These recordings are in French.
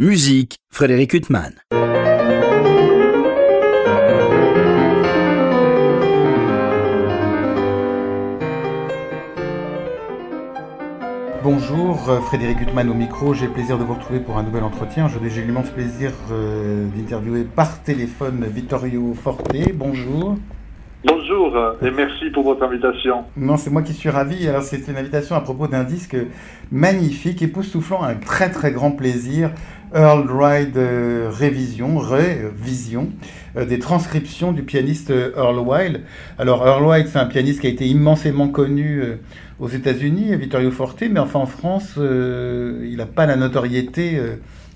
Musique, Frédéric Huttman. Bonjour, euh, Frédéric Huttman au micro. J'ai le plaisir de vous retrouver pour un nouvel entretien. J'ai l'immense plaisir euh, d'interviewer par téléphone Vittorio Forte. Bonjour. Bonjour et merci pour votre invitation. Non, c'est moi qui suis ravi. Alors, c'est une invitation à propos d'un disque magnifique, époustouflant, un très très grand plaisir. Earl Ride euh, Révision, Révision, euh, des transcriptions du pianiste Earl Wild. Alors, Earl Wild, c'est un pianiste qui a été immensément connu euh, aux États-Unis, Vittorio Forte, mais enfin en France, il n'a pas la notoriété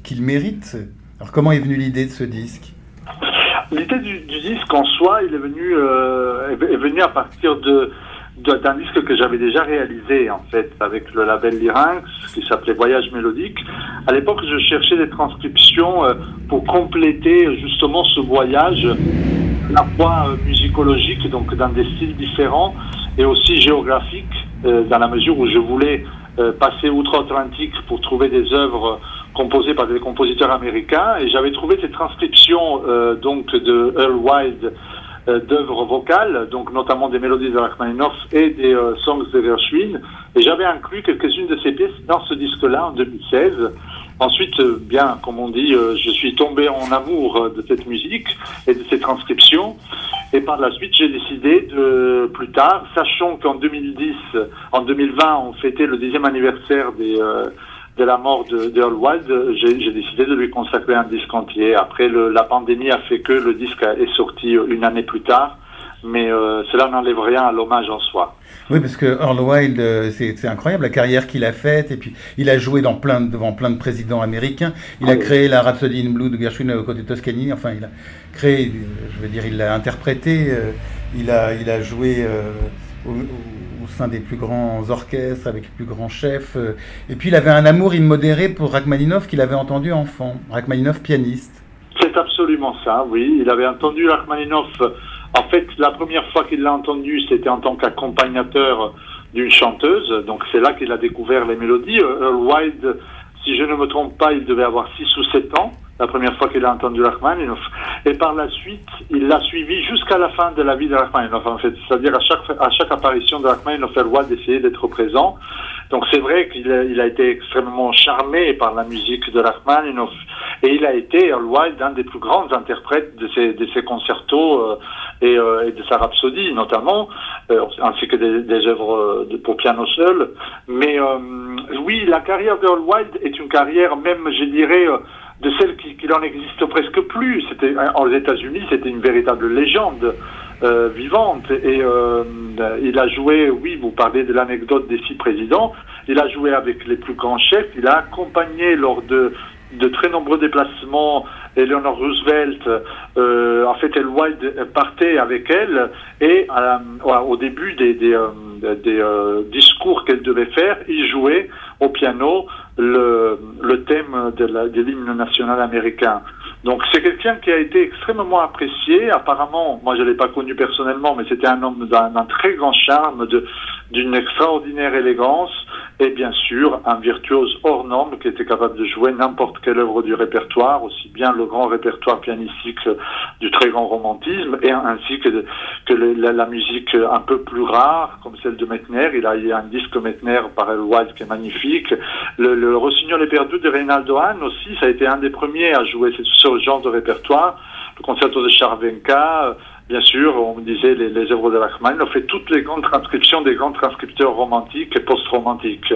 qu'il mérite. Alors, comment est venue l'idée de ce disque? L'idée du, disque en soi, il est venu, euh, est, venu à partir de d'un disque que j'avais déjà réalisé en fait avec le label Lyrinx qui s'appelait Voyage mélodique. À l'époque, je cherchais des transcriptions euh, pour compléter justement ce voyage, à la fois euh, musicologique, donc dans des styles différents, et aussi géographique, dans la mesure où je voulais passer outre-Atlantique pour trouver des œuvres composé par des compositeurs américains, et j'avais trouvé ces transcriptions euh, donc de Earl Wild euh, d'œuvres vocales, donc notamment des mélodies de Rachmaninoff et des euh, songs de Gershwin, et j'avais inclus quelques-unes de ces pièces dans ce disque-là en 2016. Ensuite, euh, bien, comme on dit, je suis tombé en amour de cette musique et de ces transcriptions. Et par la suite, j'ai décidé de, plus tard, sachant qu'en 2010, en 2020, on fêtait le dixième anniversaire des, de la mort d'Earl Wild, j'ai décidé de lui consacrer un disque entier. Après, le, la pandémie a fait que le disque est sorti une année plus tard, mais euh, cela n'enlève rien à l'hommage en soi. Oui, parce que Earl Wild, euh, c'est incroyable la carrière qu'il a faite, et puis il a joué dans plein, devant plein de présidents américains. Il a ah créé la Rhapsody in Blue de Gershwin au côté de Toscani. Enfin, il a créé, je veux dire, il l'a interprété. Euh, il a, il a joué au, au, sein des plus grands orchestres, avec les plus grands chefs. Euh, et puis il avait un amour immodéré pour Rachmaninoff qu'il avait entendu enfant. Rachmaninoff pianiste. C'est absolument ça, oui. Il avait entendu Rachmaninoff. En fait, la première fois qu'il l'a entendu, c'était en tant qu'accompagnateur d'une chanteuse. Donc c'est là qu'il a découvert les mélodies. Earl Wild, si je ne me trompe pas, il devait avoir 6 ou 7 ans la première fois qu'il a entendu Rachmaninoff. Et par la suite, il l'a suivi jusqu'à la fin de la vie de Rachmaninoff, en fait. C'est-à-dire à chaque, à chaque apparition de Rachmaninoff, elle voit d'essayer d'être présent. Donc c'est vrai qu'il a, il a été extrêmement charmé par la musique de Rachmaninoff. Et il a été, Earl Wild, un des plus grands interprètes de ses, de ses concertos euh, et, euh, et, de sa rhapsodie, notamment, euh, ainsi que des, des œuvres de, pour piano seul. Mais oui, la carrière d'Earl Wild est une carrière même, je dirais, de celle qui, qui n'en existe presque plus. C'était aux États-Unis, c'était une véritable légende euh, vivante. Et euh, il a joué, oui, vous parlez de l'anecdote des six présidents. Il a joué avec les plus grands chefs. Il a accompagné lors de de très nombreux déplacements. Eleanor Roosevelt, euh, en fait, elle White partait avec elle et euh, au début des, des, euh, des euh, discours qu'elle devait faire, il jouait au piano le, le thème de l'hymne national américain. Donc c'est quelqu'un qui a été extrêmement apprécié. Apparemment, moi je l'ai pas connu personnellement, mais c'était un homme d'un très grand charme, d'une extraordinaire élégance et bien sûr un virtuose hors norme qui était capable de jouer n'importe quelle œuvre du répertoire, aussi bien le grand répertoire pianistique du très grand romantisme, et ainsi que, que la, musique un peu plus rare, comme celle de Metner. Il a, il a un disque Metner par El Wild qui est magnifique. Le, Rossignol perdu de Reynaldo Hahn aussi, ça a été un des premiers à jouer ce genre de répertoire. Le concerto de Charvenka, bien sûr, on disait les, œuvres de Rachman, on fait toutes les grandes transcriptions des grands transcripteurs romantiques et post-romantiques.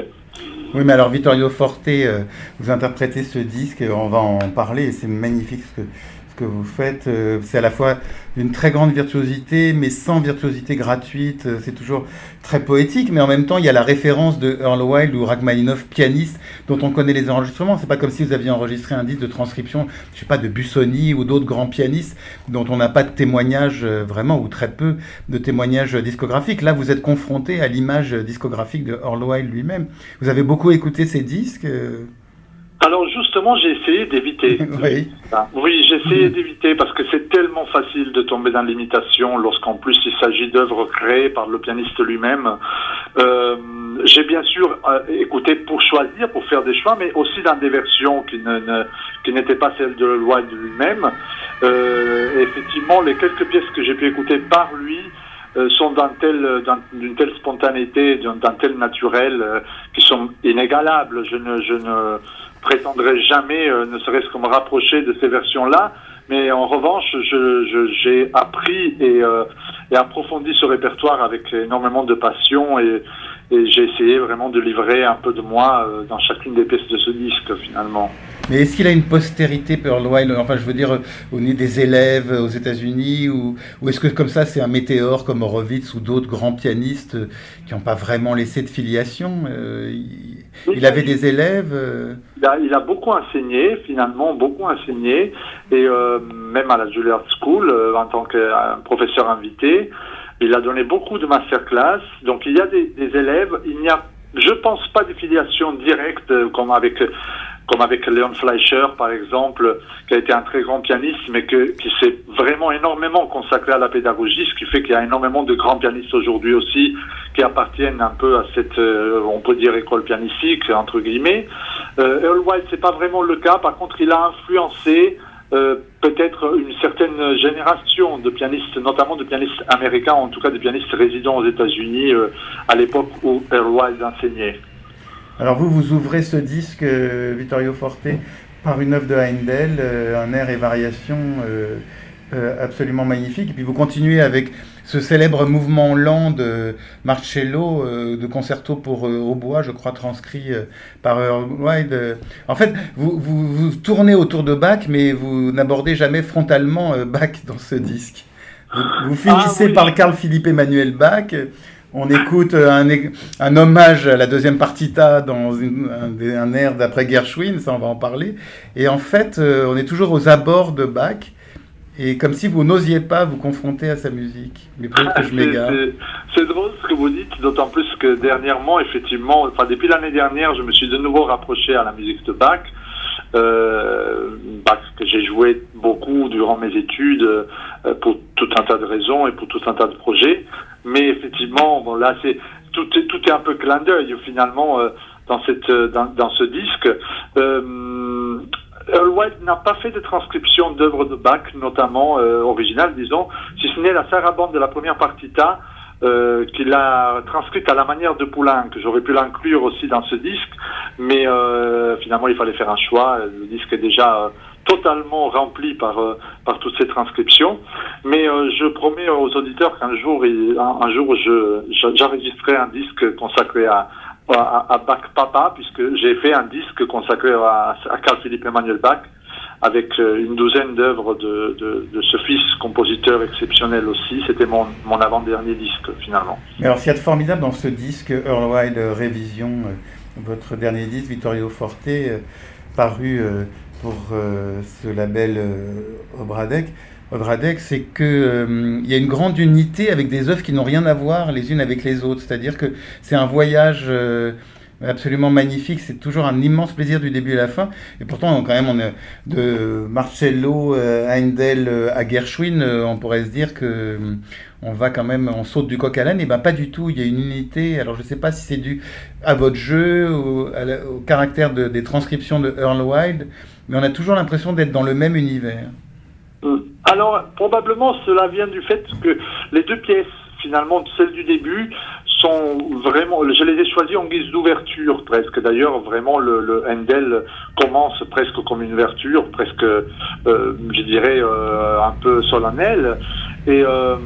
Oui, mais alors Vittorio Forte, euh, vous interprétez ce disque, on va en parler, c'est magnifique ce que, que vous faites. Euh, c'est à la fois d'une très grande virtuosité, mais sans virtuosité gratuite. Euh, c'est toujours très poétique, mais en même temps, il y a la référence de Earl ou Rachmaninoff, pianiste, dont on connaît les enregistrements. C'est pas comme si vous aviez enregistré un disque de transcription, je sais pas, de Busoni ou d'autres grands pianistes dont on n'a pas de témoignages euh, vraiment, ou très peu de témoignages discographiques. Là, vous êtes confronté à l'image discographique de Earl lui-même. Vous avez beaucoup écouté ces disques alors juste justement, j'ai essayé d'éviter. oui. Oui, j'ai essayé d'éviter parce que c'est tellement facile de tomber dans l'imitation lorsqu'en plus il s'agit d'œuvres créées par le pianiste lui-même. Euh, j'ai bien sûr euh, écouté pour choisir, pour faire des choix, mais aussi dans des versions qui ne, ne qui n'étaient pas celles de Wilde lui-même. Euh, effectivement, les quelques pièces que j'ai pu écouter par lui sont d'une telle, d'une telle spontanéité, d'un tel naturel, euh, qui sont inégalables. Je ne, je ne prétendrai jamais, euh, ne serait-ce que me rapprocher de ces versions-là. Mais en revanche, je, j'ai appris et, et, approfondi ce répertoire avec énormément de passion et, et j'ai essayé vraiment de livrer un peu de moi dans chacune des pièces de ce disque finalement. Mais est-ce qu'il a une postérité, Pearl Wild Enfin, je veux dire, au nez des élèves aux États-Unis Ou, ou est-ce que, comme ça, c'est un météore comme Horowitz ou d'autres grands pianistes qui n'ont pas vraiment laissé de filiation euh, il, il, avait des élèves euh... il, a, il, a, beaucoup enseigné, finalement, beaucoup enseigné. Et euh, même à la Juilliard School, euh, en tant que professeur invité, il a donné beaucoup de masterclass. Donc, il y a des, des élèves. Il n'y a je pense pas de filiation directe comme avec comme avec Leon Fleischer, par exemple, qui a été un très grand pianiste, mais que, qui s'est vraiment énormément consacré à la pédagogie, ce qui fait qu'il y a énormément de grands pianistes aujourd'hui aussi qui appartiennent un peu à cette, euh, on peut dire, école pianistique, entre guillemets. Euh, Earl White, c'est pas vraiment le cas. Par contre, il a influencé euh, peut-être une certaine génération de pianistes, notamment de pianistes américains, en tout cas des pianistes résidents aux États-Unis euh, à l'époque où Earl enseignait. Alors vous, vous ouvrez ce disque, euh, Vittorio Forte, par une œuvre de Heindel, un air et variation euh, euh, absolument magnifique. Et puis vous continuez avec ce célèbre mouvement lent de Marcello, euh, de concerto pour hautbois, je crois, transcrit par Earl White. En fait, vous, vous, vous, tournez autour de Bach, mais vous n'abordez jamais frontalement Bach dans ce disque. Vous, vous finissez ah, oui. par Carl Philippe Emmanuel Bach on écoute un, un, hommage à la deuxième partita dans une, un, un, air d'après Gershwin, ça on va en parler. Et en fait, euh, on est toujours aux abords de Bach, et comme si vous n'osiez pas vous confronter à sa musique. Mais peut-être que je m'égare. C'est drôle ce que vous dites, d'autant plus que dernièrement, effectivement, enfin depuis l'année dernière, je me suis de nouveau rapproché à la musique de Bach. Euh, Bach que j'ai joué beaucoup durant mes études euh, pour tout un tas de raisons et pour tout un tas de projets. Mais effectivement, bon, là, c'est tout, est, tout est un peu clin d'œil finalement euh, dans cette dans, dans ce disque. Euh, Earl White n'a pas fait de transcription d'œuvres de Bach, notamment euh, originales, disons, si ce n'est la sarabande de la première partita, euh, qu'il a transcrite à la manière de Poulenc. J'aurais pu l'inclure aussi dans ce disque, mais euh, finalement il fallait faire un choix. Le disque est déjà totalement rempli par euh, par toutes ces transcriptions. Mais euh, je promets aux auditeurs qu'un jour, un, jour, je j'enregistrerai un disque consacré à à, Bach Papa, puisque j'ai fait un disque consacré à, Carl Philippe Emmanuel Bach, avec euh, une douzaine d'œuvres de, ce fils compositeur exceptionnel aussi. C'était mon, avant-dernier disque finalement. Mais alors, ce qu'il y a de formidable dans ce disque, Earl Wild Révision, votre dernier disque, Vittorio Forte, paru pour euh, ce label euh, Obradec, Obradec c'est qu'il euh, y a une grande unité avec des œuvres qui n'ont rien à voir les unes avec les autres. C'est-à-dire que c'est un voyage euh, absolument magnifique. C'est toujours un immense plaisir du début à la fin. Et pourtant, quand même, on est de Marcello, euh, Heindel à Gershwin, on pourrait se dire que on va quand même, on saute du coq à l'âne. Et ben pas du tout. Il y a une unité. Alors je sais pas si c'est dû à votre jeu, la, au caractère de, des transcriptions de Earl Wild mais on a toujours l'impression d'être dans le même univers. Alors, probablement, cela vient du fait que les deux pièces, finalement, celles du début, sont vraiment, je les ai choisies en guise d'ouverture, presque. D'ailleurs, vraiment, le, le Handel commence presque comme une ouverture, presque, euh, je dirais, euh, un peu solennelle. Et, euh,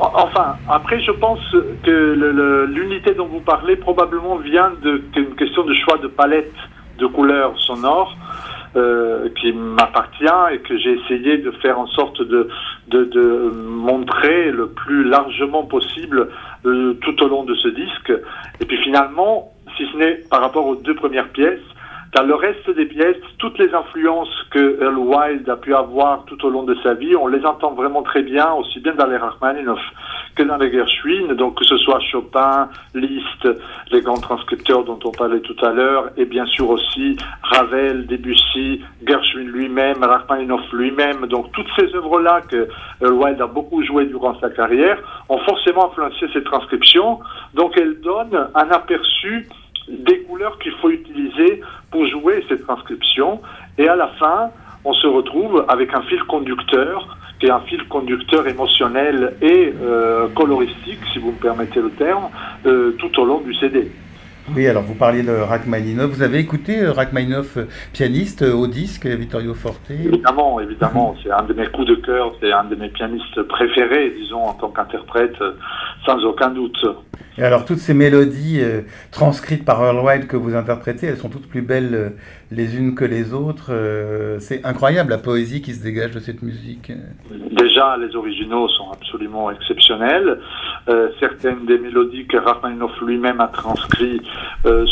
Enfin, après, je pense que l'unité dont vous parlez probablement vient d'une question de choix de palette de couleurs sonores euh, qui m'appartient et que j'ai essayé de faire en sorte de, de, de montrer le plus largement possible euh, tout au long de ce disque. Et puis finalement, si ce n'est par rapport aux deux premières pièces, dans le reste des pièces, toutes les influences que Earl Wild a pu avoir tout au long de sa vie, on les entend vraiment très bien, aussi bien dans les Rachmaninoff que dans les Gershwin, donc que ce soit Chopin, Liszt, les grands transcripteurs dont on parlait tout à l'heure, et bien sûr aussi Ravel, Debussy, Gershwin lui-même, Rachmaninoff lui-même, donc toutes ces œuvres-là que Earl Wild a beaucoup joué durant sa carrière, ont forcément influencé ces transcriptions, donc elles donnent un aperçu des couleurs qu'il faut utiliser pour jouer cette transcription. Et à la fin, on se retrouve avec un fil conducteur, qui est un fil conducteur émotionnel et euh, coloristique, si vous me permettez le terme, euh, tout au long du CD. Oui, alors vous parliez de Rachmaninoff. Vous avez écouté euh, Rachmaninoff, pianiste au disque, Vittorio Forte? Évidemment, évidemment. C'est un de mes coups de cœur, c'est un de mes pianistes préférés, disons, en tant qu'interprète, sans aucun doute. Et alors, toutes ces mélodies euh, transcrites par Earl Wild que vous interprétez, elles sont toutes plus belles euh, les unes que les autres. Euh, c'est incroyable la poésie qui se dégage de cette musique. Déjà, les originaux sont absolument exceptionnels. certaines des mélodies que Rachmaninoff lui-même a transcrites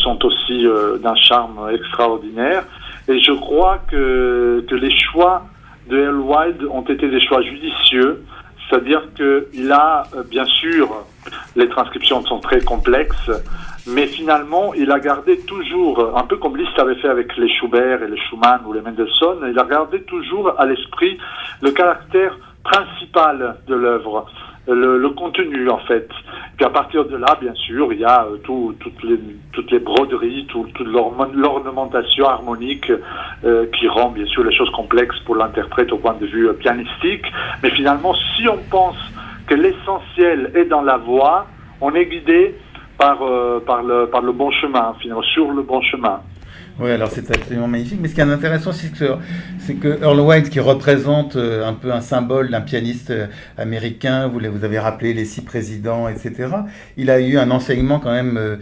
sont aussi d'un charme extraordinaire. Et je crois que, que les choix de Earl Wild ont été des choix judicieux. C'est-à-dire qu'il a, bien sûr, les transcriptions sont très complexes, mais finalement, il a gardé toujours, un peu comme Liszt avait fait avec les Schubert et les Schumann ou les Mendelssohn, il a gardé toujours à l'esprit le caractère principal de l'œuvre. Le, contenu en fait. Puis à partir de là, bien sûr, il y a euh, tout, toutes, les, toutes les broderies, toute l'ornementation harmonique euh, qui rend bien sûr les choses complexes pour l'interprète au point de vue euh, pianistique. Mais finalement, si on pense que l'essentiel est dans la voix, on est guidé par, euh, par, le, par le bon chemin, finalement, sur le bon chemin. Oui, alors c'est absolument magnifique. Mais ce qui est intéressant, c'est que, c'est que Earl White, qui représente euh, un peu un symbole d'un pianiste euh, américain, vous, vous avez rappelé les six présidents, etc., il a eu un enseignement quand même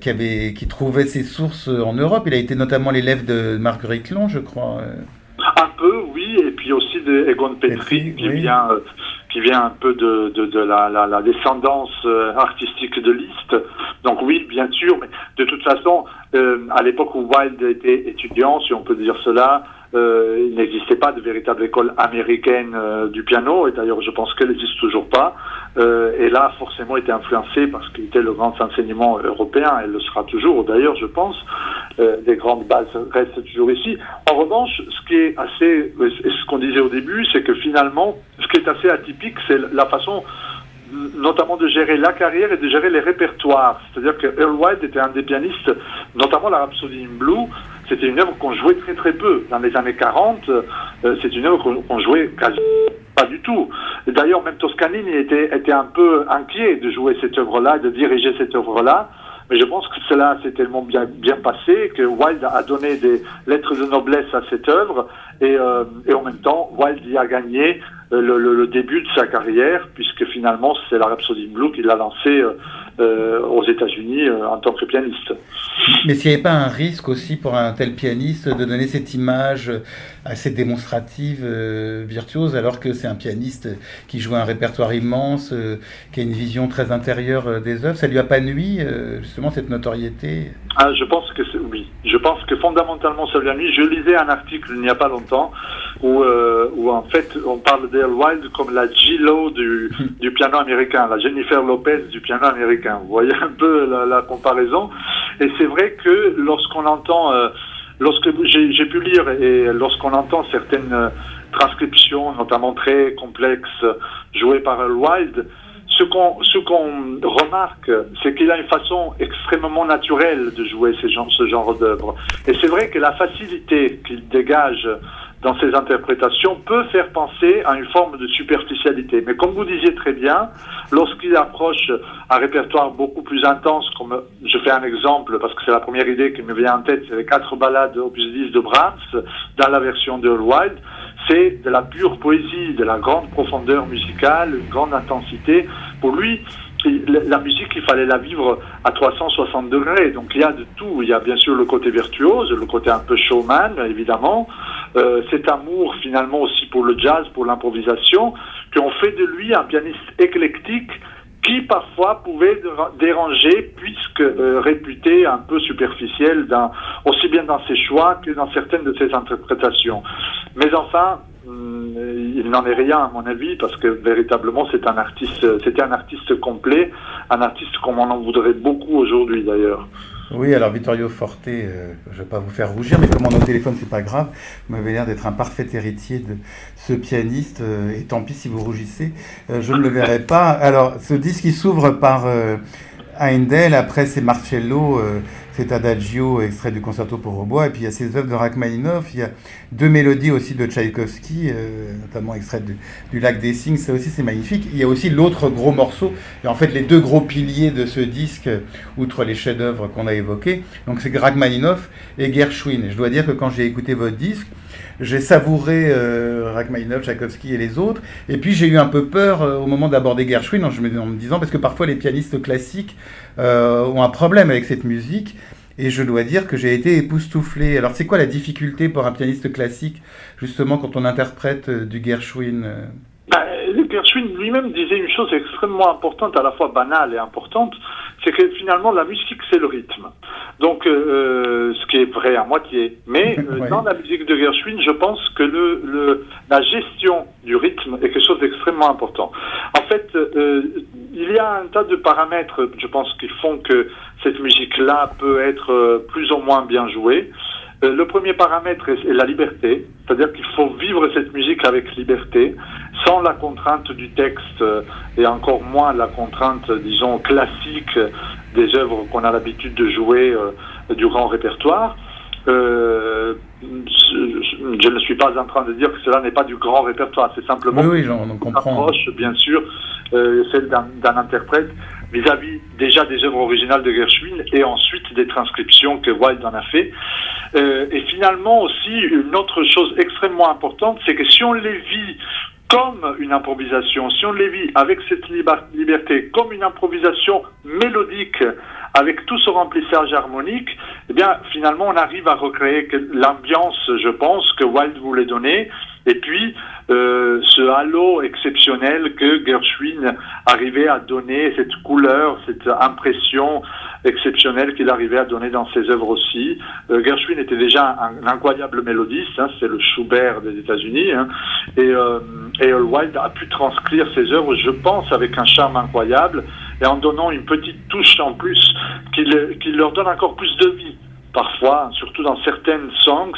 qui, avait, qui trouvait ses sources en Europe. Il a été notamment l'élève de Marguerite Long, je crois. Un peu, oui, et puis aussi de Egon Petri, qui vient qui vient un peu de, de, de la, la, la, descendance euh, artistique de Liszt. Donc oui, bien sûr, mais de toute façon, euh, à l'époque où Wilde était étudiant, si on peut dire cela, euh, il n'existait pas de véritable école américaine euh, du piano, et d'ailleurs je pense qu'elle n'existe toujours pas. Et là, forcément, était influencé parce qu'il était le grand enseignement européen, elle le sera toujours d'ailleurs, je pense. Les grandes bases restent toujours ici. En revanche, ce qui est assez, ce qu'on disait au début, c'est que finalement, ce qui est assez atypique, c'est la façon notamment de gérer la carrière et de gérer les répertoires. C'est-à-dire que Earl White était un des pianistes, notamment la Rhapsody in Blue, c'était une œuvre qu'on jouait très très peu. Dans les années 40, euh, c'est une œuvre qu'on jouait quasi pas du tout. D'ailleurs, même Toscanini était, était un peu inquiet de jouer cette œuvre-là, de diriger cette œuvre-là. Mais je pense que cela s'est tellement bien, bien passé que Wilde a donné des lettres de noblesse à cette œuvre et, euh, et en même temps, Wilde y a gagné euh, le, le, début de sa carrière puisque finalement c'est la Rhapsody Blue qui l'a lancé euh, aux États-Unis en tant que pianiste. Mais s'il n'y avait pas un risque aussi pour un tel pianiste de donner cette image assez démonstrative, euh, virtuose, alors que c'est un pianiste qui joue un répertoire immense, euh, qui a une vision très intérieure euh, des œuvres. Ça lui a pas nuit, justement, cette notoriété? Ah, Je pense que oui. Je pense que fondamentalement, ça lui a nuit. Je lisais un article il n'y a pas longtemps où, où en fait, on parle d'Earl Wild comme la G-Lo du, du piano américain, la Jennifer Lopez du piano américain. Vous voyez un peu la, comparaison. Et c'est vrai que lorsqu'on entend lorsque j'ai pu lire et lorsqu'on entend certaines euh, transcriptions, notamment très complexes, jouées par Earl Wild, ce qu'on ce qu'on remarque, c'est qu'il a une façon extrêmement naturelle de jouer ce genre d'œuvre. Et c'est vrai que la facilité qu'il dégage dans ses interprétations peut faire penser à une forme de superficialité. Mais comme vous disiez très bien, lorsqu'il approche un répertoire beaucoup plus intense, comme je fais un exemple parce que c'est la première idée qui me vient en tête, c'est les quatre ballades opus 10 de Brahms dans la version de Wild, c'est de la pure poésie, de la grande profondeur musicale, une grande intensité. Pour lui, la musique, il fallait la vivre à 360 degrés. Donc il y a de tout. Il y a bien sûr le côté virtuose, le côté un peu showman, évidemment. Euh, cet amour finalement aussi pour le jazz, pour l'improvisation, qu'on fait de lui un pianiste éclectique qui parfois pouvait déranger puisque euh, réputé un peu superficiel aussi bien dans ses choix que dans certaines de ses interprétations. Mais enfin, il n'en est rien à mon avis parce que véritablement c'était un artiste complet, un artiste comme on en voudrait beaucoup aujourd'hui d'ailleurs. Oui, alors Vittorio Forte, euh, je ne vais pas vous faire rougir, mais comme on est au téléphone, c'est pas grave. Vous m'avez l'air d'être un parfait héritier de ce pianiste, euh, et tant pis si vous rougissez, euh, je ne le verrai pas. Alors, ce disque, il s'ouvre par Heindel, après c'est Marcello, c'est Adagio, extrait du concerto pour hautbois, et puis il y a ces œuvres de Rachmaninoff, il y a deux mélodies aussi de Tchaïkovski, euh, notamment extrait du, Lac des Signes, ça aussi c'est magnifique. Il y a aussi l'autre gros morceau, et en fait les deux gros piliers de ce disque, outre les chefs-d'œuvre qu'on a évoqués, donc c'est Rachmaninoff et Gershwin. Et je dois dire que quand j'ai écouté votre disque, j'ai savouré euh, Rachmaninoff, Tchaïkovski et les autres. Et puis j'ai eu un peu peur euh, au moment d'aborder Gershwin en, me disant, parce que parfois les pianistes classiques euh, ont un problème avec cette musique. Et je dois dire que j'ai été époustouflé. Alors c'est quoi la difficulté pour un pianiste classique, justement, quand on interprète euh, du Gershwin bah, Gershwin lui-même disait une chose extrêmement importante, à la fois banale et importante, c'est que finalement la musique c'est le rythme. Donc euh, ce qui est vrai à moitié. Mais euh, dans la musique de Gershwin, je pense que le, le, la gestion du rythme est quelque chose d'extrêmement important. En fait, euh, il y a un tas de paramètres, je pense, qui font que cette musique-là peut être plus ou moins bien jouée. Euh, le premier paramètre est, la liberté, c'est-à-dire qu'il faut vivre cette musique avec liberté, sans la contrainte du texte euh, et encore moins la contrainte, disons, classique des œuvres qu'on a l'habitude de jouer euh, du grand répertoire. Euh, je, ne suis pas en train de dire que cela n'est pas du grand répertoire, c'est simplement oui, oui, on comprend. approche, bien sûr, euh, celle d'un interprète vis-à-vis déjà des œuvres originales de Gershwin et ensuite des transcriptions que Wilde en a fait. Euh, et finalement aussi, une autre chose extrêmement importante, c'est que si on les vit comme une improvisation, si on les vit avec cette liberté, comme une improvisation mélodique, avec tout ce remplissage harmonique, eh bien, finalement, on arrive à recréer l'ambiance, je pense, que Wilde voulait donner, et puis euh, ce halo exceptionnel que Gershwin arrivait à donner, cette couleur, cette impression exceptionnelle qu'il arrivait à donner dans ses œuvres aussi. Euh, Gershwin était déjà un, incroyable mélodiste, hein, c'est le Schubert des États-Unis, hein, et, euh, et Wilde a pu transcrire ses œuvres, je pense, avec un charme incroyable et en donnant une petite touche en plus qui, qui leur donne encore plus de vie parfois, surtout dans certaines songs.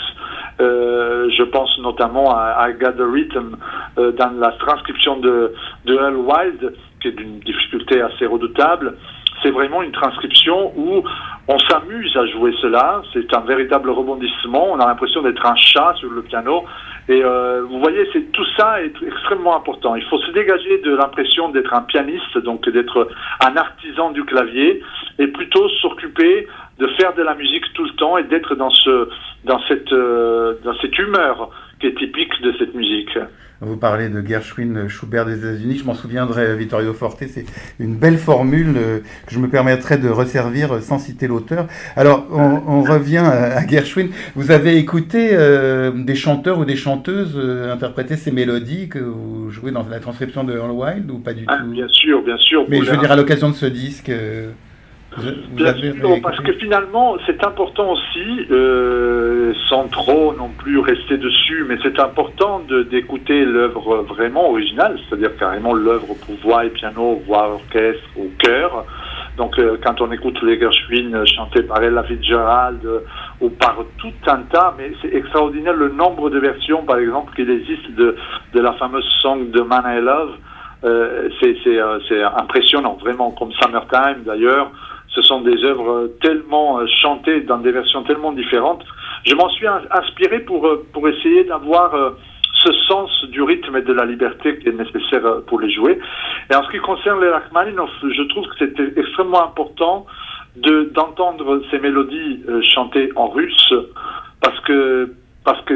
Euh, je pense notamment à Got the Rhythm euh, dans la transcription de, de Earl Wilde, qui est d'une difficulté assez redoutable. C'est vraiment une transcription où on s'amuse à jouer cela. C'est un véritable rebondissement. On a l'impression d'être un chat sur le piano. Et euh, vous voyez, c'est tout ça est extrêmement important. Il faut se dégager de l'impression d'être un pianiste, donc d'être un artisan du clavier, et plutôt s'occuper de faire de la musique tout le temps et d'être dans ce dans cette euh, dans cette humeur qui est typique de cette musique. Vous parlez de Gershwin Schubert des États-Unis, je m'en souviendrai, Vittorio Forte, c'est une belle formule euh, que je me permettrai de resservir sans citer l'auteur. Alors, on, revient à Gershwin. Vous avez écouté euh, des chanteurs ou des chanteuses interpréter ces mélodies que vous jouez dans la transcription de Earl Wild ou pas du ah, tout? Bien sûr, bien sûr. Mais je veux dire, à l'occasion de ce disque. Bien sûr, parce que finalement, c'est important aussi, euh, sans trop non plus rester dessus, mais c'est important d'écouter l'œuvre vraiment originale, c'est-à-dire carrément l'œuvre pour voix et piano, voix, orchestre ou chœur. Donc, euh, quand on écoute les Gershwin chantés par Ella Fitzgerald euh, ou par tout un tas, mais c'est extraordinaire le nombre de versions, par exemple, qu'il existe de, de la fameuse song de Man I Love. Euh, c'est impressionnant, vraiment, comme Summertime d'ailleurs. Ce sont des œuvres tellement euh, chantées dans des versions tellement différentes. Je m'en suis inspiré pour, euh, pour essayer d'avoir euh, ce sens du rythme et de la liberté qui est nécessaire pour les jouer. Et en ce qui concerne les Rachmaninoff, je trouve que c'était extrêmement important de d'entendre ces mélodies chantées en russe parce que parce que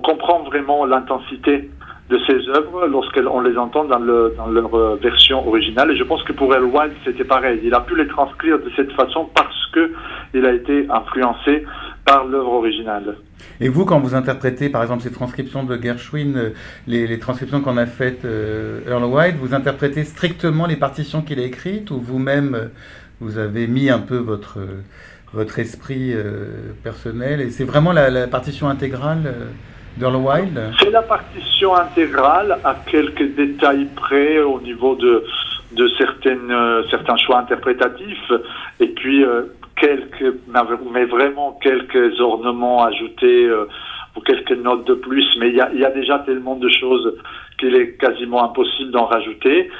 comprend vraiment l'intensité de ses œuvres lorsqu'on les entend dans, le, dans leur euh, version originale. Et je pense que pour El c'était pareil. Il a pu les transcrire de cette façon parce que il a été influencé par l'œuvre originale. Et vous, quand vous interprétez, par exemple, ces transcriptions de Gershwin, euh, les, transcriptions qu'on a faites euh, Earl White, vous interprétez strictement les partitions qu'il a écrites ou vous-même, euh, vous avez mis un peu votre, votre esprit personnel? Et c'est vraiment la, partition intégrale d'Earl White C'est la partition intégrale à quelques détails près au niveau de, de certaines, certains choix interprétatifs. Et puis quelques, mais vraiment quelques ornements ajoutés euh, ou quelques notes de plus, mais il y y a, déjà tellement de choses qu'il est quasiment impossible d'en rajouter.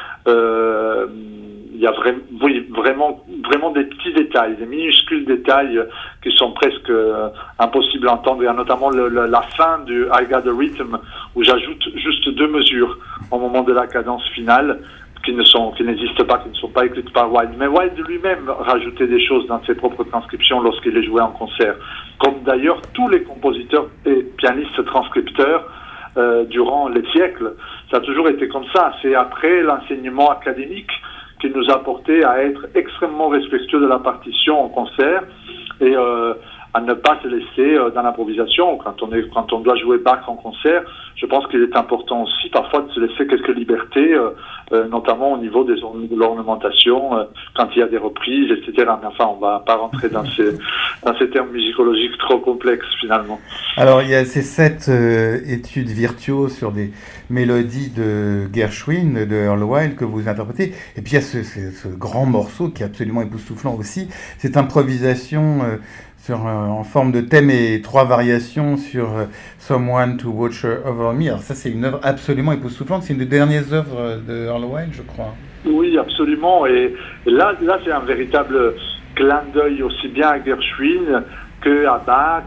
Euh, il y a vraiment, oui, vraiment, vraiment des petits détails, des minuscules détails qui sont presque euh, impossibles à entendre. Il y a notamment la fin du I Got the Rhythm où j'ajoute juste deux mesures au moment de la cadence finale qui ne sont, qui n'existent pas, qui ne sont pas écrites par Wilde. Mais Wilde lui-même rajoutait des choses dans ses propres transcriptions lorsqu'il les jouait en concert, comme d'ailleurs tous les compositeurs et pianistes transcripteurs euh, durant les siècles. Ça a toujours été comme ça. C'est après l'enseignement académique qui nous a porté à être extrêmement respectueux de la partition en concert. Et euh, à ne pas se laisser euh, dans l'improvisation. Quand on doit jouer Bach en concert, je pense qu'il est important aussi parfois de se laisser quelques libertés, euh, euh, notamment au niveau de l'ornementation, quand il y a des reprises, etc. Mais enfin, on va pas rentrer dans ces, termes musicologiques trop complexes finalement. Alors, il y a ces sept études virtuoses sur des mélodies de Gershwin, de Earl Wild que vous interprétez. Et puis il y a ce, grand morceau qui est absolument époustouflant aussi, cette improvisation euh, en forme de thème et trois variations sur euh, Someone to Watch Over Me. Alors ça, c'est une œuvre absolument époustouflante. C'est une des dernières œuvres de Earl je crois. Oui, absolument. Et, là, là c'est un véritable clin d'œil aussi bien à Gershwin que à Bach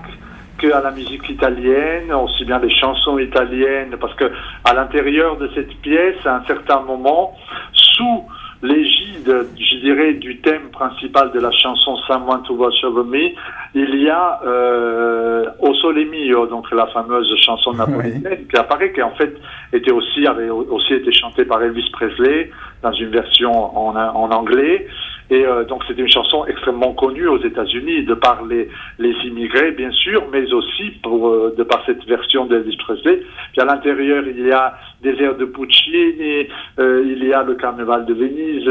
que à la musique italienne, aussi bien des chansons italiennes, parce que à l'intérieur de cette pièce, à un certain moment, sous l'égide, je dirais, du thème principal de la chanson Someone to Watch Over Me, il y a euh, O Sole Mio, donc la fameuse chanson napolitaine qui apparaît, qui en fait était aussi avait aussi été chantée par Elvis Presley dans une version en, en anglais. Et euh, donc c'était une chanson extrêmement connue aux États-Unis de par les, les, immigrés bien sûr, mais aussi pour, euh, de par cette version d'Elvis Presley. Puis à l'intérieur il y a des airs de Puccini, euh, il y a le Carnaval de Venise,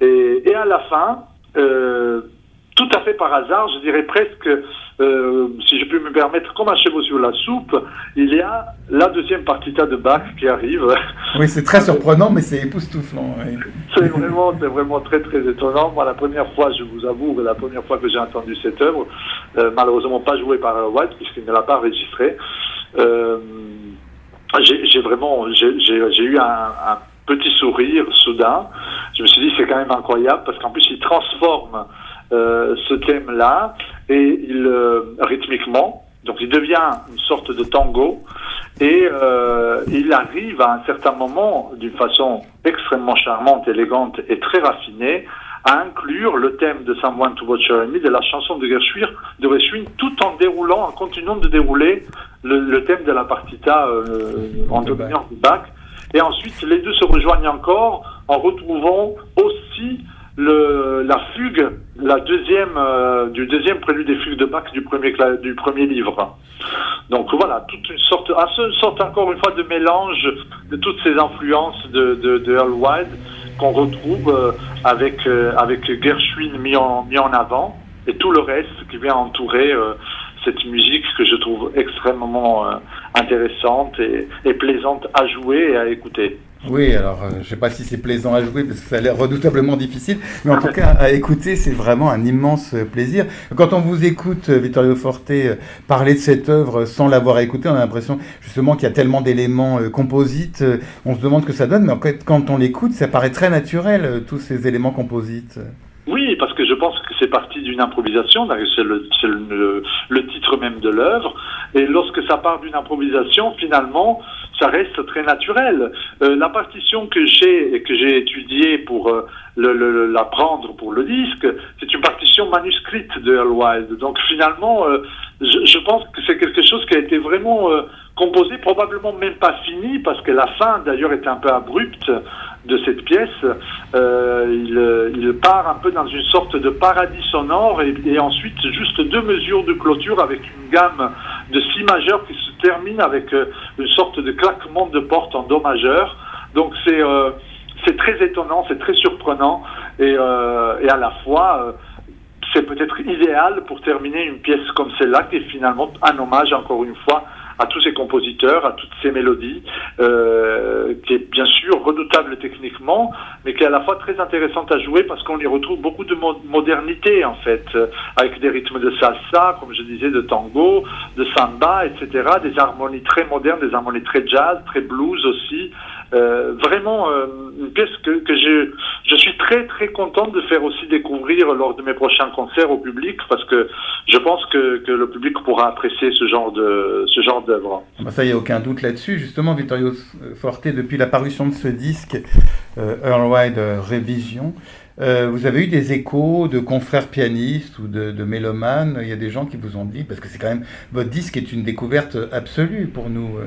et, et à la fin, tout à fait par hasard, je dirais presque euh, si je peux me permettre, comme un cheveu sur la soupe, il y a la deuxième partita de Bach qui arrive. Oui, c'est très surprenant, mais c'est époustouflant. C'est vraiment, c'est vraiment très très étonnant. Moi, la première fois, je vous avoue, la première fois que j'ai entendu cette œuvre, euh, malheureusement pas jouée par White puisqu'il ne l'a pas enregistrée, euh, j'ai vraiment, j'ai eu un, un petit sourire soudain. Je me suis dit, c'est quand même incroyable parce qu'en plus, il transforme ce thème-là et il euh, rythmiquement, donc il devient une sorte de tango et euh, il arrive à un certain moment, d'une façon extrêmement charmante, élégante et très raffinée, à inclure le thème de Someone to Watch Your de la chanson de Gershwin, de Gershwin, tout en déroulant, en continuant de dérouler le, thème de la partita en dominant du Bach. Et ensuite, les deux se rejoignent encore en retrouvant aussi la fugue, la deuxième, euh, du deuxième prélude des fugues de Bach du premier, livre. Donc voilà, toute une sorte, une sorte encore une fois de mélange de toutes ces influences de, de, Earl qu'on retrouve euh, avec, euh, avec Gershwin mis en, mis en avant et tout le reste qui vient entourer cette musique que je trouve extrêmement intéressante et plaisante à jouer et à écouter. Oui, alors euh, je ne sais pas si c'est plaisant à jouer parce que ça a l'air redoutablement difficile, mais en tout cas à écouter, c'est vraiment un immense euh, plaisir. Quand on vous écoute, euh, Vittorio Forte, parler de cette œuvre sans l'avoir écoutée, on a l'impression justement qu'il y a tellement d'éléments composites, on se demande ce que ça donne, mais en fait, quand on l'écoute, ça paraît très naturel, tous ces éléments composites. Oui, parce que je pense que c'est parti d'une improvisation, c'est le, titre même de l'œuvre, et lorsque ça part d'une improvisation, finalement, ça reste très naturel. Euh, la partition que j'ai que j'ai étudiée pour euh, pour le disque, c'est une partition manuscrite de Earl Wild. Donc finalement, euh, je, pense que c'est quelque chose qui a été vraiment composé, probablement même pas fini, parce que la fin d'ailleurs est un peu abrupte de cette pièce. Euh, il, part un peu dans une sorte de paradis sonore et, ensuite juste deux mesures de clôture avec une gamme de si majeurs qui se termine avec euh, une sorte de claquement de porte en do majeur. Donc c'est euh, très étonnant, c'est très surprenant et, et à la fois c'est peut-être idéal pour terminer une pièce comme celle-là, qui est finalement un hommage, encore une fois, à tous ces compositeurs, à toutes ces mélodies, euh, qui est bien sûr redoutable techniquement, mais qui est à la fois très intéressante à jouer parce qu'on y retrouve beaucoup de modernité en fait, euh, avec des rythmes de salsa, comme je disais, de tango, de samba, etc., des harmonies très modernes, des harmonies très jazz, très blues aussi. Euh, vraiment euh, une pièce que, je, je suis très très content de faire aussi découvrir lors de mes prochains concerts au public parce que je pense que, que le public pourra apprécier ce genre de ce genre d'œuvre. Ah bah ça, n'y a aucun doute là-dessus. Justement, Vittorio Forte, depuis la parution de ce disque, euh, Earl euh, vous avez eu des échos de confrères pianistes ou de, de, mélomanes? Il y a des gens qui vous ont dit, parce que c'est quand même, votre disque est une découverte absolue pour nous.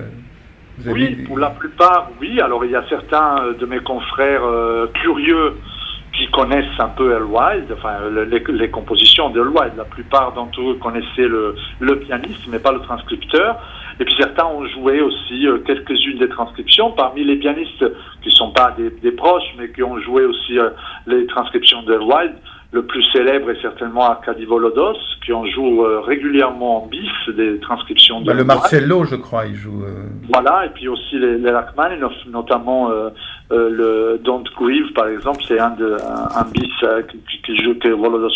Oui, pour la plupart, oui. Alors il y a certains euh, de mes confrères euh, curieux qui connaissent un peu Wild, enfin les, compositions Wild. La plupart d'entre eux connaissaient le, le, pianiste, mais pas le transcripteur. Et puis certains ont joué aussi euh, quelques-unes des transcriptions. Parmi les pianistes qui ne sont pas des, des, proches, mais qui ont joué aussi les transcriptions Wild, le plus célèbre est certainement Arkady Volodos, qui en joue euh, régulièrement en bis, des transcriptions de... Bah, le Marcello, je crois, il joue... Euh. Voilà, et puis aussi les, les Rachmaninoff, notamment euh, le Don't Grieve, par exemple, c'est un, de, un, bis qui, joue, que Volodos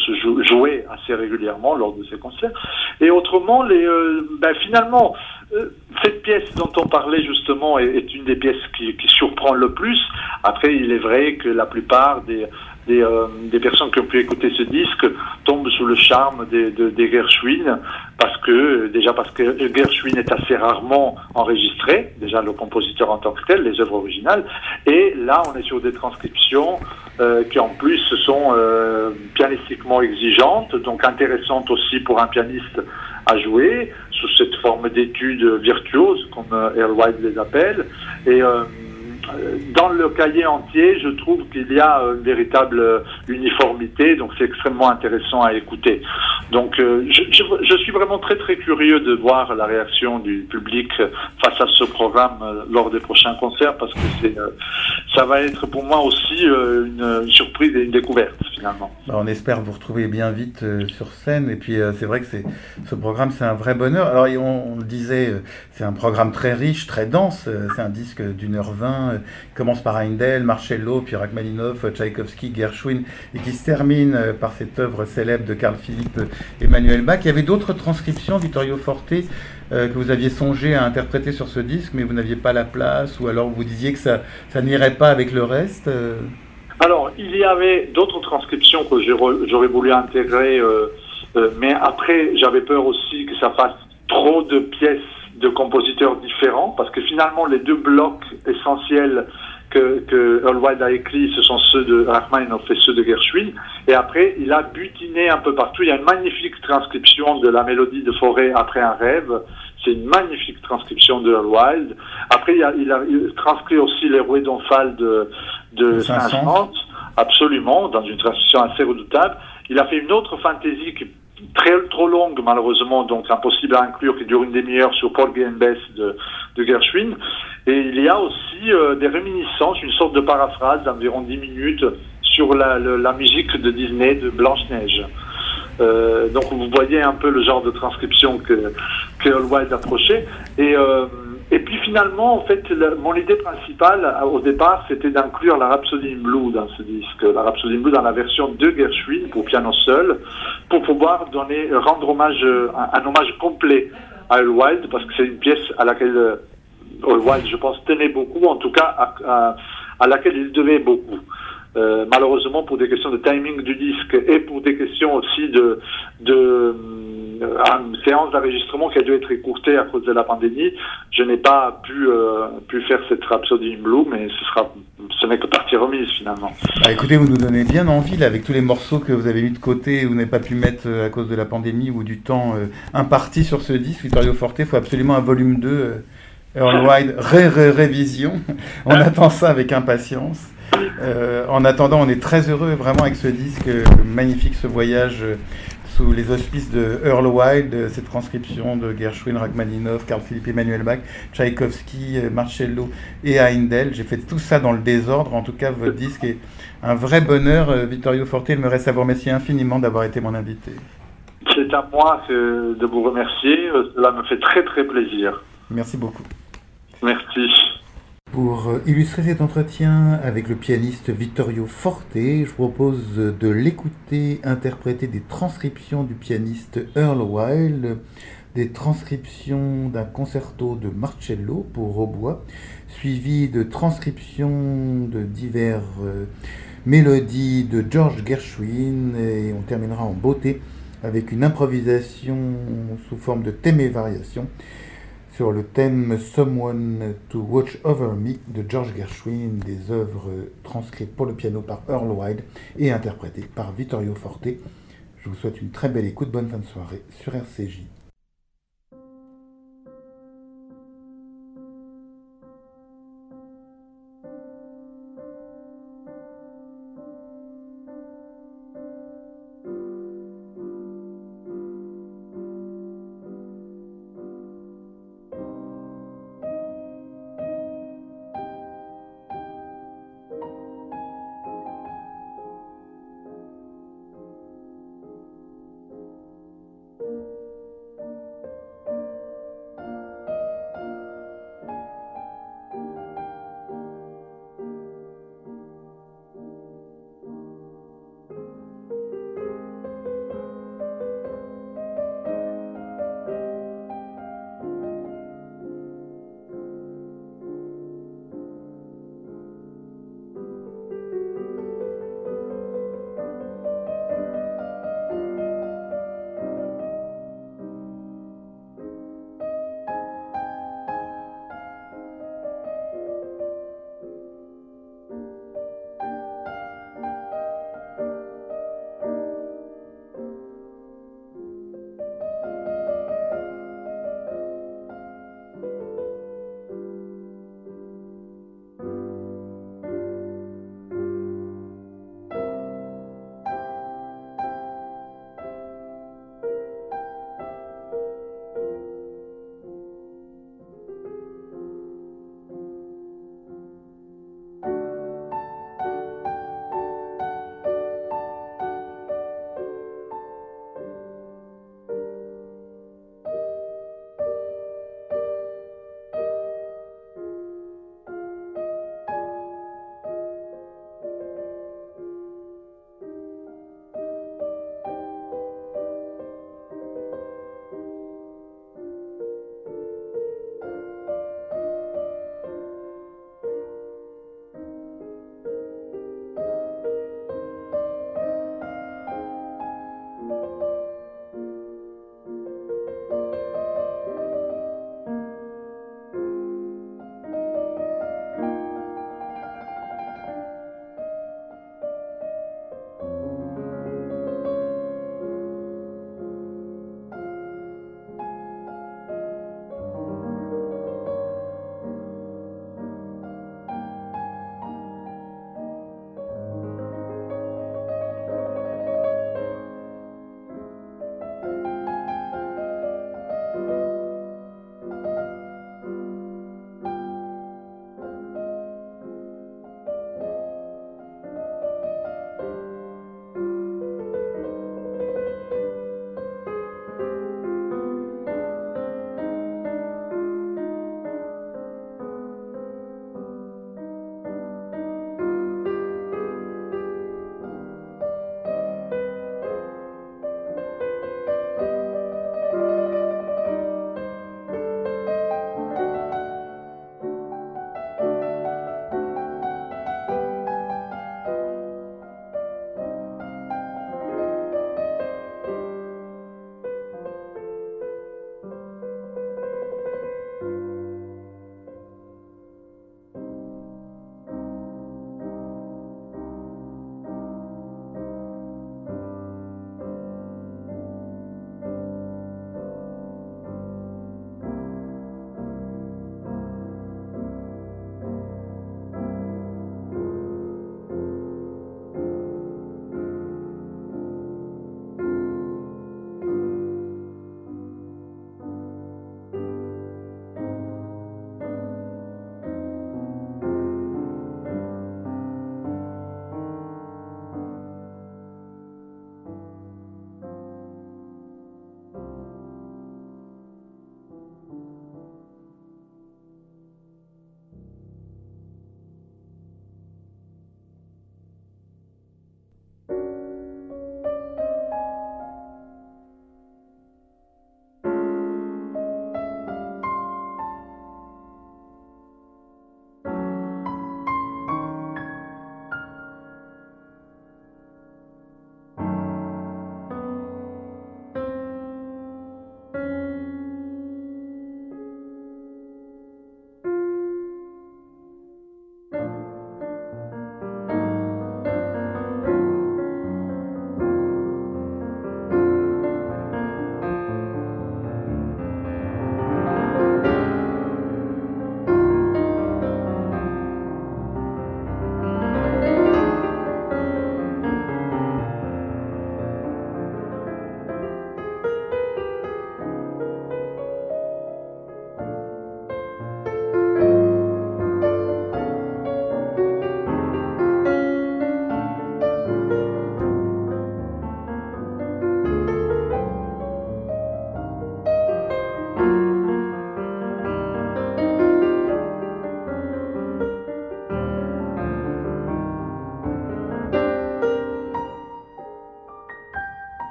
jouait assez régulièrement lors de ses concerts. Et autrement, les, ben, finalement, cette pièce dont on parlait justement est, est une des pièces qui, qui surprend le plus. Après, il est vrai que la plupart des des, euh, des, personnes qui ont pu écouter ce disque tombent sous le charme des, de, des Gershwin parce que déjà parce que Gershwin est assez rarement enregistré, déjà le compositeur en tant que tel, les œuvres originales, et là on est sur des transcriptions euh, qui en plus sont euh, pianistiquement exigeantes, donc intéressantes aussi pour un pianiste à jouer sous cette forme d'étude virtuose comme Earl White les appelle, et euh, dans le cahier entier, je trouve qu'il y a une véritable euh, uniformité, donc c'est extrêmement intéressant à écouter. Donc euh, je, suis vraiment très très curieux de voir la réaction du public face à ce programme euh, lors des prochains concerts, parce que ça va être pour moi aussi une, surprise et une découverte finalement. Bah, on espère vous retrouver bien vite sur scène, et puis c'est vrai que ce programme c'est un vrai bonheur. Alors on, on le disait, c'est un programme très riche, très dense, c'est un disque d'une heure vingt commence par Heindel, Marcello, puis Rachmaninoff, Tchaïkovski, Gershwin, et qui se termine euh, par cette œuvre célèbre de Carl Philippe Emmanuel Bach. Il y avait d'autres transcriptions, Vittorio Forte, euh, que vous aviez songé à interpréter sur ce disque, mais vous n'aviez pas la place, ou alors vous disiez que ça, n'irait pas avec le reste euh Alors, il y avait d'autres transcriptions que j'aurais voulu intégrer, mais après, j'avais peur aussi que ça fasse trop de pièces de compositeurs différents, parce que finalement les deux blocs essentiels que, que Earl Wild a écrits, ce sont ceux de Rachmaninoff et ceux de Gershwin. Et après, il a butiné un peu partout. Il y a une magnifique transcription de la mélodie de Forêt après un rêve. C'est une magnifique transcription de Earl Wild. Après, il a, il a transcrit aussi les rouées d'Omphale de, de Saint-Saëns. Absolument, dans une transcription assez redoutable. Il a fait une autre fantaisie qui très trop longue malheureusement, donc impossible à inclure, qui dure une demi-heure sur Paul Bess de, de Gershwin. Et il y a aussi euh, des réminiscences, une sorte de paraphrase d'environ 10 minutes sur la, la, musique de Disney de Blanche-Neige. Euh, donc vous voyez un peu le genre de transcription que, que Wild approchait. Et euh, et puis finalement, en fait, mon idée principale au départ, c'était d'inclure la Rhapsody in Blue dans ce disque, la Rhapsody in Blue dans la version de Gershwin pour piano seul, pour pouvoir donner, rendre hommage, euh, un, hommage complet à Earl Wild, parce que c'est une pièce à laquelle euh, Earl Wild, je pense, tenait beaucoup, en tout cas à, à, laquelle il devait beaucoup. Euh, malheureusement, pour des questions de timing du disque et pour des questions aussi de, de euh, une séance d'enregistrement qui a dû être écourtée à cause de la pandémie. Je n'ai pas pu, euh, pu faire cette Rhapsody in Blue, mais ce sera, ce n'est que partie remise finalement. Bah, écoutez, vous nous donnez bien envie, là, avec tous les morceaux que vous avez mis de côté, vous n'avez pas pu mettre euh, à cause de la pandémie ou du temps imparti sur ce disque, Vittorio Forte, il faut absolument un volume 2 Earl White, ré, ré, révision. On attend ça avec impatience. Euh, en attendant, on est très heureux vraiment avec ce disque magnifique, ce voyage sous les auspices de Earl Wilde, cette transcription de Gershwin, Rachmaninoff, Carl Philippe Emmanuel Bach, Tchaïkovski, Marcello et Heindel. J'ai fait tout ça dans le désordre. En tout cas, votre disque est un vrai bonheur. Vittorio Forte, il me reste à vous remercier infiniment d'avoir été mon invité. C'est à moi de vous remercier. Cela me fait très très plaisir. Merci beaucoup. Merci. Pour illustrer cet entretien avec le pianiste Vittorio Forte, je propose de l'écouter interpréter des transcriptions du pianiste Earl Wilde, des transcriptions d'un concerto de Marcello pour hautbois, suivi de transcriptions de divers mélodies de George Gershwin, et on terminera en beauté avec une improvisation sous forme de thème et variation sur le thème Someone to Watch Over Me de George Gershwin, des œuvres transcrites pour le piano par Earl Wilde et interprétées par Vittorio Forte. Je vous souhaite une très belle écoute, bonne fin de soirée sur RCJ.